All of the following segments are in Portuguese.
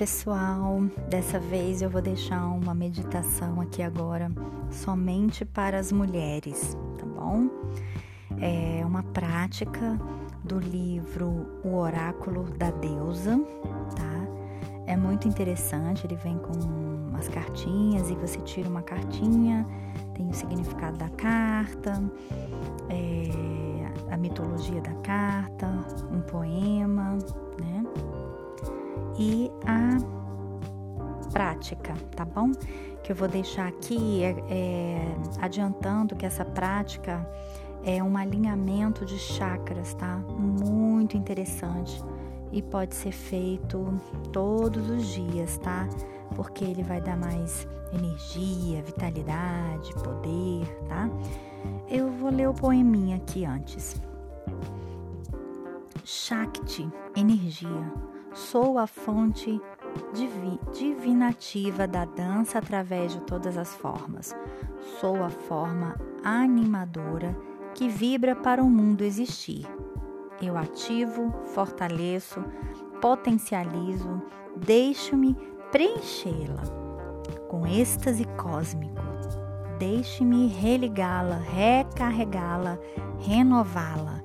pessoal, dessa vez eu vou deixar uma meditação aqui agora somente para as mulheres, tá bom? É uma prática do livro O Oráculo da Deusa, tá? É muito interessante, ele vem com umas cartinhas e você tira uma cartinha, tem o significado da carta, é, a mitologia da carta, um poema? E a prática, tá bom? Que eu vou deixar aqui é, é, adiantando que essa prática é um alinhamento de chakras, tá? Muito interessante e pode ser feito todos os dias, tá? Porque ele vai dar mais energia, vitalidade, poder, tá? Eu vou ler o poeminha aqui antes. Shakti, energia Sou a fonte divi divinativa da dança através de todas as formas. Sou a forma animadora que vibra para o mundo existir. Eu ativo, fortaleço, potencializo, deixo-me preenchê-la com êxtase cósmico. Deixe-me religá-la, recarregá-la, renová-la.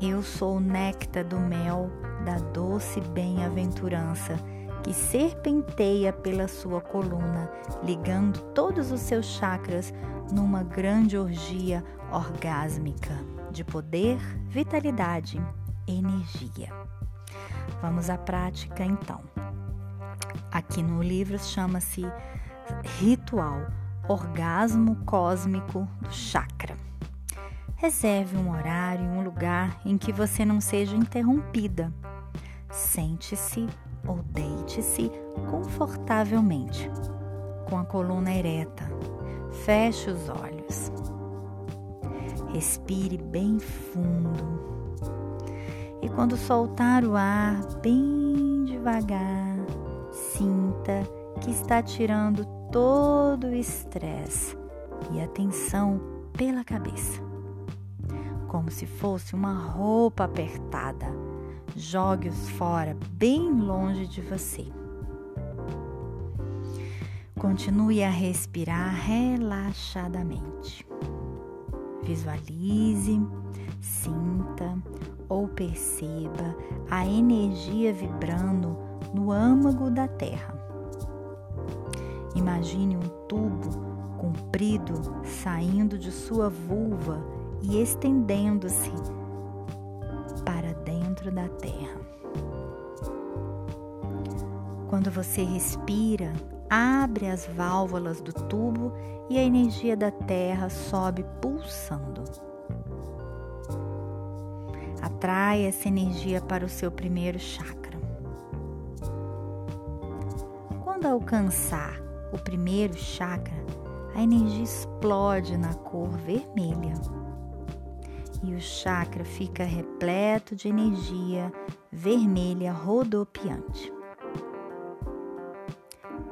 Eu sou o néctar do mel da doce bem-aventurança que serpenteia pela sua coluna, ligando todos os seus chakras numa grande orgia orgásmica de poder, vitalidade, energia. Vamos à prática então. Aqui no livro chama-se Ritual Orgasmo Cósmico do Chakra. Reserve um horário um lugar em que você não seja interrompida Sente-se ou deite-se confortavelmente, com a coluna ereta. Feche os olhos. Respire bem fundo. E quando soltar o ar bem devagar, sinta que está tirando todo o estresse e a tensão pela cabeça, como se fosse uma roupa apertada jogue-os fora, bem longe de você. Continue a respirar relaxadamente. Visualize, sinta ou perceba a energia vibrando no âmago da Terra. Imagine um tubo comprido saindo de sua vulva e estendendo-se dentro da terra. Quando você respira, abre as válvulas do tubo e a energia da terra sobe pulsando. Atrai essa energia para o seu primeiro chakra. Quando alcançar o primeiro chakra, a energia explode na cor vermelha e o chakra fica repleto de energia vermelha rodopiante.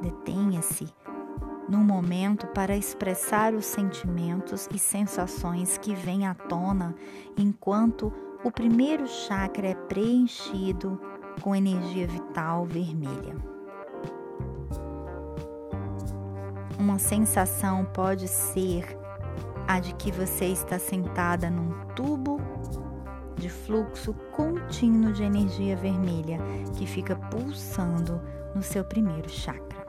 Detenha-se num momento para expressar os sentimentos e sensações que vêm à tona enquanto o primeiro chakra é preenchido com energia vital vermelha. Uma sensação pode ser a de que você está sentada num tubo de fluxo contínuo de energia vermelha que fica pulsando no seu primeiro chakra.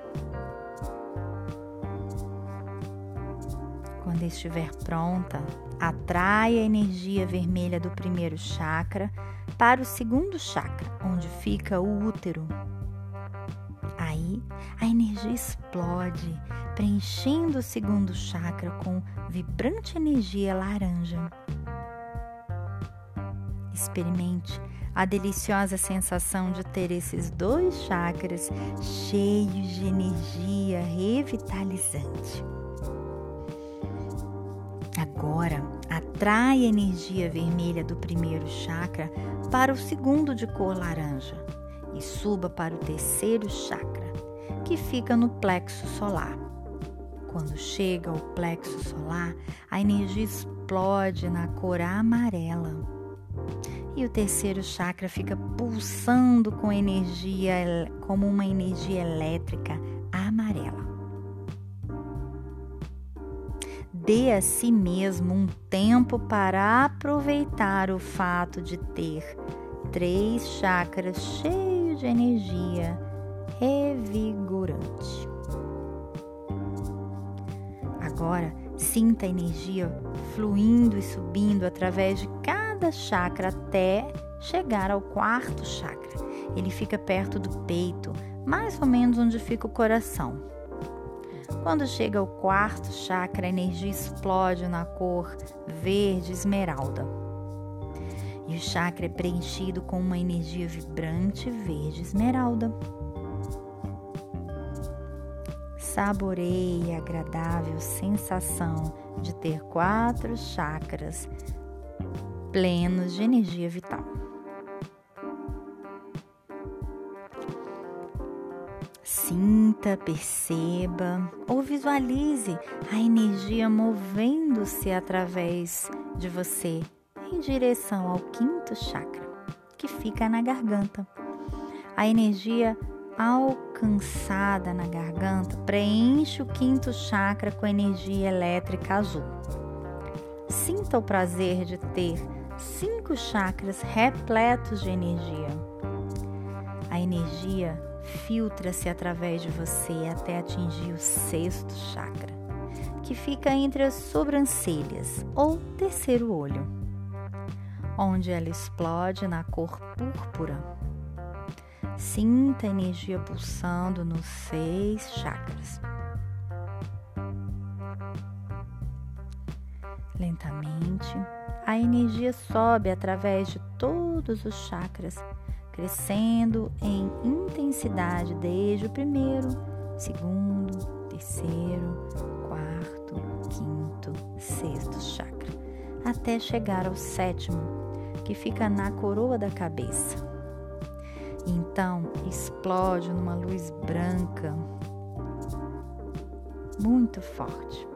Quando estiver pronta, atrai a energia vermelha do primeiro chakra para o segundo chakra, onde fica o útero. Aí a energia explode, preenchendo o segundo chakra com vibrante energia laranja. Experimente a deliciosa sensação de ter esses dois chakras cheios de energia revitalizante. Agora, atrai a energia vermelha do primeiro chakra para o segundo de cor laranja e suba para o terceiro chakra, que fica no plexo solar. Quando chega ao plexo solar, a energia explode na cor amarela. E o terceiro chakra fica pulsando com energia, como uma energia elétrica amarela. Dê a si mesmo um tempo para aproveitar o fato de ter três chakras cheios de energia revigorante. Agora, sinta a energia fluindo e subindo através de cada chakra até chegar ao quarto chakra. Ele fica perto do peito, mais ou menos onde fica o coração. Quando chega ao quarto chakra, a energia explode na cor verde esmeralda. E o chakra é preenchido com uma energia vibrante verde esmeralda. Saboreie a agradável sensação de ter quatro chakras plenos de energia vital. Sinta, perceba ou visualize a energia movendo-se através de você em direção ao quinto chakra, que fica na garganta. A energia alcançada na garganta preenche o quinto chakra com energia elétrica azul. Sinta o prazer de ter cinco chakras repletos de energia. A energia filtra-se através de você até atingir o sexto chakra, que fica entre as sobrancelhas ou terceiro olho, onde ela explode na cor púrpura Sinta a energia pulsando nos seis chakras. Lentamente, a energia sobe através de todos os chakras, crescendo em intensidade desde o primeiro, segundo, terceiro, quarto, quinto, sexto chakra, até chegar ao sétimo, que fica na coroa da cabeça. Então explode numa luz branca muito forte.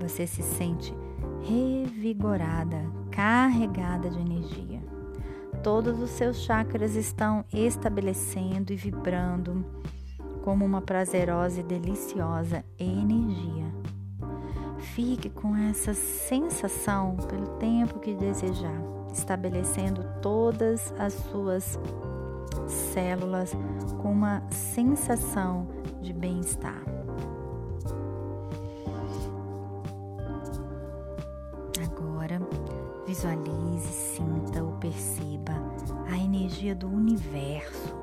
Você se sente revigorada, carregada de energia. Todos os seus chakras estão estabelecendo e vibrando como uma prazerosa e deliciosa energia. Fique com essa sensação pelo tempo que desejar estabelecendo todas as suas células com uma sensação de bem-estar. Agora, visualize, sinta ou perceba a energia do universo.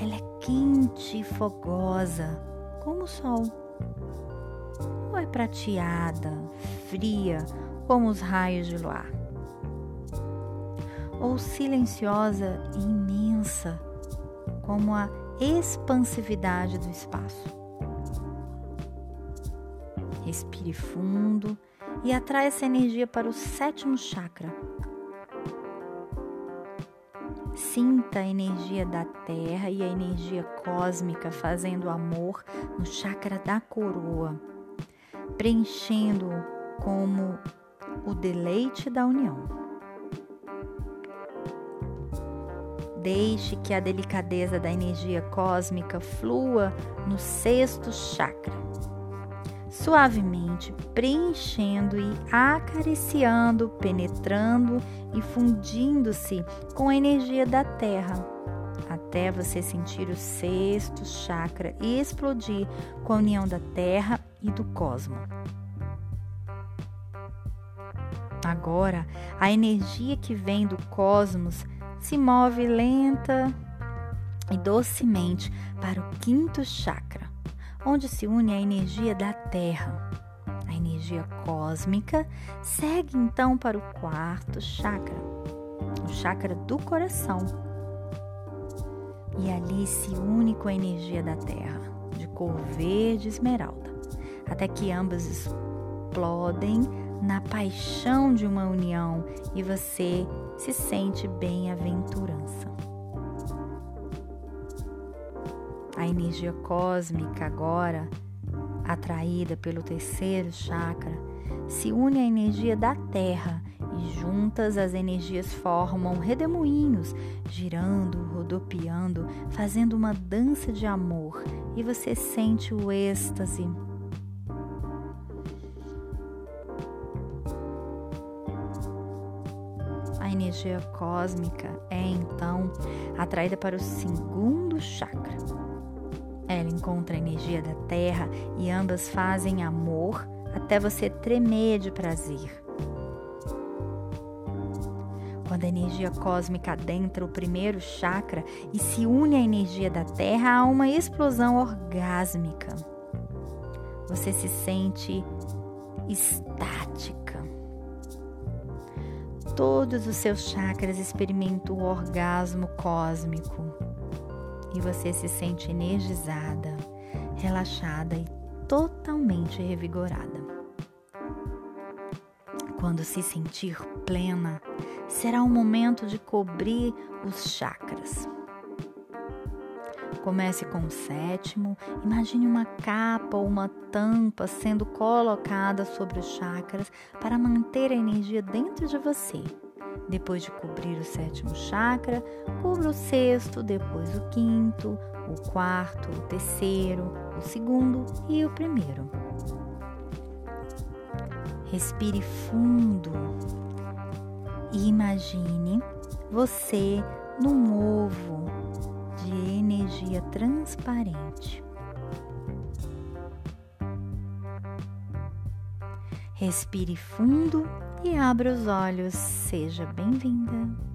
Ela é quente e fogosa, como o sol. Ou é prateada, fria, como os raios de luar ou silenciosa e imensa, como a expansividade do espaço. Respire fundo e atrai essa energia para o sétimo chakra. Sinta a energia da terra e a energia cósmica fazendo amor no chakra da coroa, preenchendo-o como o deleite da união. Deixe que a delicadeza da energia cósmica flua no sexto chakra, suavemente preenchendo e acariciando, penetrando e fundindo-se com a energia da Terra, até você sentir o sexto chakra explodir com a união da Terra e do cosmos. Agora, a energia que vem do cosmos se move lenta e docemente para o quinto chakra, onde se une a energia da Terra. A energia cósmica segue então para o quarto chakra, o chakra do coração. E ali se une com a energia da Terra, de cor verde esmeralda, até que ambas explodem na paixão de uma união e você se sente bem-aventurança. A energia cósmica agora atraída pelo terceiro chakra, se une à energia da Terra e juntas as energias formam redemoinhos, girando, rodopiando, fazendo uma dança de amor e você sente o êxtase. Energia cósmica é então atraída para o segundo chakra. Ela encontra a energia da terra e ambas fazem amor até você tremer de prazer. Quando a energia cósmica adentra o primeiro chakra e se une à energia da Terra, há uma explosão orgásmica. Você se sente estática. Todos os seus chakras experimentam o orgasmo cósmico e você se sente energizada, relaxada e totalmente revigorada. Quando se sentir plena, será o momento de cobrir os chakras. Comece com o sétimo. Imagine uma capa ou uma tampa sendo colocada sobre os chakras para manter a energia dentro de você. Depois de cobrir o sétimo chakra, cubra o sexto, depois o quinto, o quarto, o terceiro, o segundo e o primeiro. Respire fundo e imagine você num ovo de energia transparente. Respire fundo e abra os olhos. Seja bem-vinda.